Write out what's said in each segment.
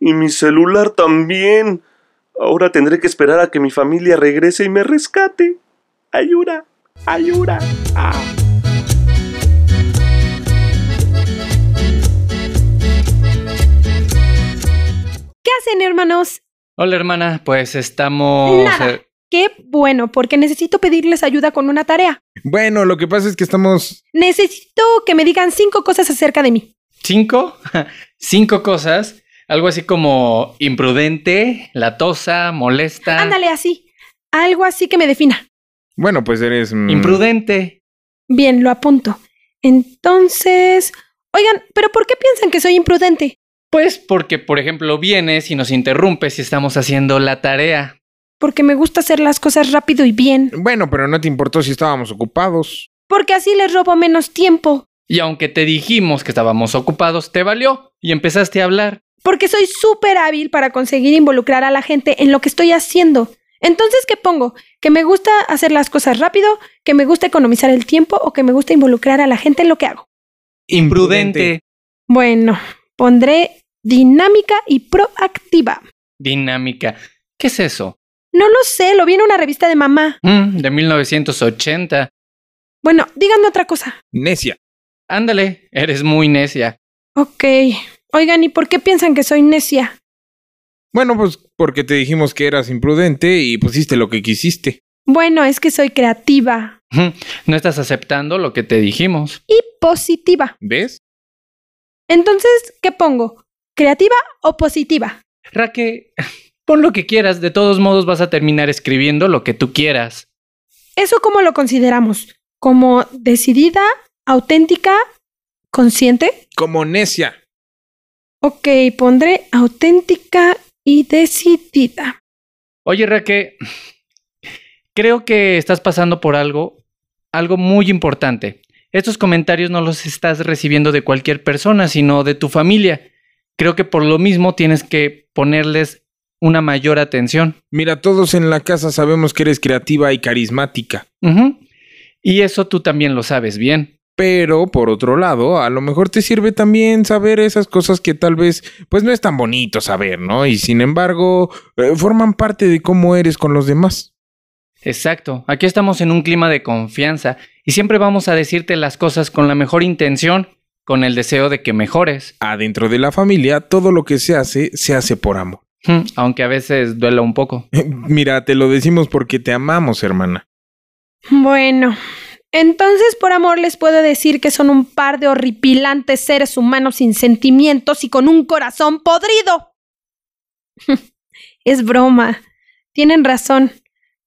Y mi celular también. Ahora tendré que esperar a que mi familia regrese y me rescate. Ayuda, ayuda. Ah. ¿Qué hacen, hermanos? Hola hermana, pues estamos... Nada. eh, Qué bueno, porque necesito pedirles ayuda con una tarea. Bueno, lo que pasa es que estamos... Necesito que me digan cinco cosas acerca de mí. ¿Cinco? Cinco cosas. Algo así como imprudente, latosa, molesta. Ándale así. Algo así que me defina. Bueno, pues eres... mm, Imprudente. Bien, lo apunto. Entonces... Oigan, ¿pero por qué piensan que soy imprudente? Pues porque, por ejemplo, vienes y nos interrumpes y estamos haciendo la tarea. Porque me gusta hacer las cosas rápido y bien. Bueno, pero no te importó si estábamos ocupados. Porque así les robo menos tiempo. Y aunque te dijimos que estábamos ocupados, te valió y empezaste a hablar. Porque soy súper hábil para conseguir involucrar a la gente en lo que estoy haciendo. Entonces, ¿qué pongo? ¿Que me gusta hacer las cosas rápido? ¿Que me gusta economizar el tiempo? ¿O que me gusta involucrar a la gente en lo que hago? Imprudente. Bueno, pondré dinámica y proactiva. Dinámica. ¿Qué es eso? No lo sé, lo vi en una revista de mamá. Mm, de 1980. Bueno, díganme otra cosa. Necia. Ándale, eres muy necia. Ok. Oigan, ¿y por qué piensan que soy necia? Bueno, pues porque te dijimos que eras imprudente y pusiste lo que quisiste. Bueno, es que soy creativa No estás aceptando lo que te dijimos. y positiva. ¿Ves? Entonces, ¿qué pongo? ¿Creativa o positiva? Raque, pon lo que quieras, de todos modos vas a terminar escribiendo lo que tú quieras. ¿Eso cómo lo consideramos? ¿Como decidida, auténtica, consciente? Como necia. Ok, pondré auténtica y decidida. Oye, Raque, creo que estás pasando por algo, algo muy importante. Estos comentarios no los estás recibiendo de cualquier persona, sino de tu familia. Creo que por lo mismo tienes que ponerles una mayor atención. Mira, todos en la casa sabemos que eres creativa y carismática. Y eso tú también lo sabes bien. Pero, por otro lado, a lo mejor te sirve también saber esas cosas que tal vez, pues no es tan bonito saber, ¿no? Y sin embargo, eh, forman parte de cómo eres con los demás. Exacto. Aquí estamos en un clima de confianza y siempre vamos a decirte las cosas con la mejor intención, con el deseo de que mejores. Adentro de la familia, todo lo que se hace, se hace por amor. Hmm, Aunque a veces duela un poco. Mira, te lo decimos porque te amamos, hermana. Bueno, entonces por amor les puedo decir que son un par de horripilantes seres humanos sin sentimientos y con un corazón podrido. es broma. Tienen razón.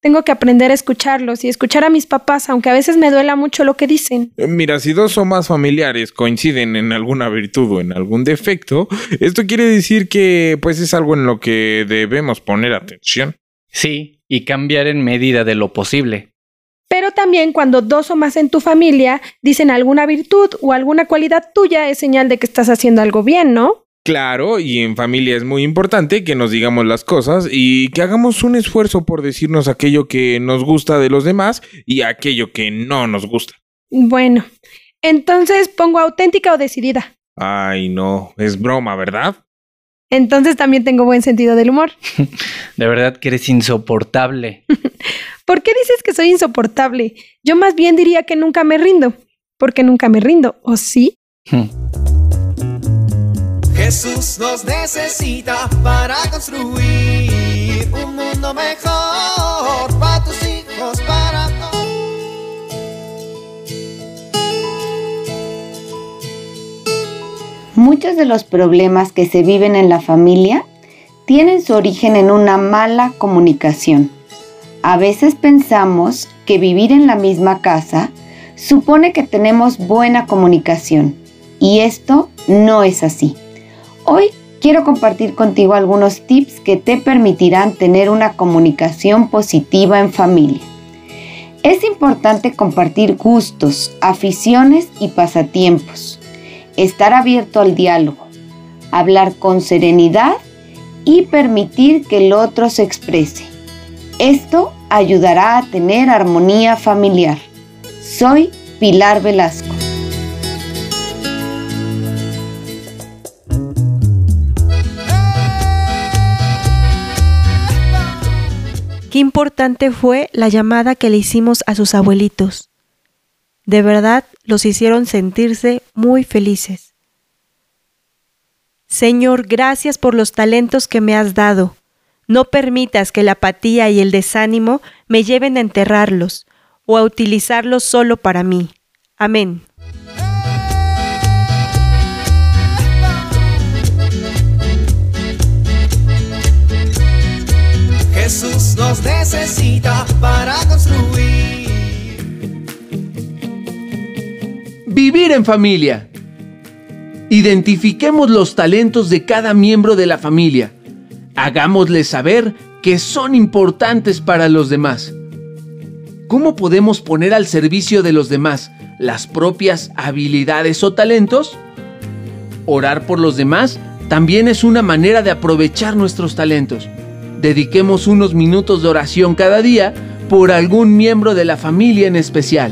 Tengo que aprender a escucharlos y escuchar a mis papás, aunque a veces me duela mucho lo que dicen. Eh, Mira, si dos o más familiares coinciden en alguna virtud o en algún defecto, esto quiere decir que pues es algo en lo que debemos poner atención. Sí, y cambiar en medida de lo posible. Pero también cuando dos o más en tu familia dicen alguna virtud o alguna cualidad tuya es señal de que estás haciendo algo bien, ¿no? Claro, y en familia es muy importante que nos digamos las cosas y que hagamos un esfuerzo por decirnos aquello que nos gusta de los demás y aquello que no nos gusta. Bueno, entonces pongo auténtica o decidida. Ay, no, es broma, ¿verdad? Entonces también tengo buen sentido del humor. De verdad que eres insoportable. ¿Por qué dices que soy insoportable? Yo más bien diría que nunca me rindo. Porque nunca me rindo, ¿o sí? Hmm. Jesús nos necesita para construir un mundo mejor para tus hijos, para todos. Muchos de los problemas que se viven en la familia tienen su origen en una mala comunicación. A veces pensamos que vivir en la misma casa supone que tenemos buena comunicación y esto no es así. Hoy quiero compartir contigo algunos tips que te permitirán tener una comunicación positiva en familia. Es importante compartir gustos, aficiones y pasatiempos, estar abierto al diálogo, hablar con serenidad y permitir que el otro se exprese. Esto ayudará a tener armonía familiar. Soy Pilar Velasco. Qué importante fue la llamada que le hicimos a sus abuelitos. De verdad los hicieron sentirse muy felices. Señor, gracias por los talentos que me has dado. No permitas que la apatía y el desánimo me lleven a enterrarlos o a utilizarlos solo para mí. Amén. Jesús nos necesita para construir. Vivir en familia. Identifiquemos los talentos de cada miembro de la familia. Hagámosles saber que son importantes para los demás. ¿Cómo podemos poner al servicio de los demás las propias habilidades o talentos? Orar por los demás también es una manera de aprovechar nuestros talentos dediquemos unos minutos de oración cada día por algún miembro de la familia en especial.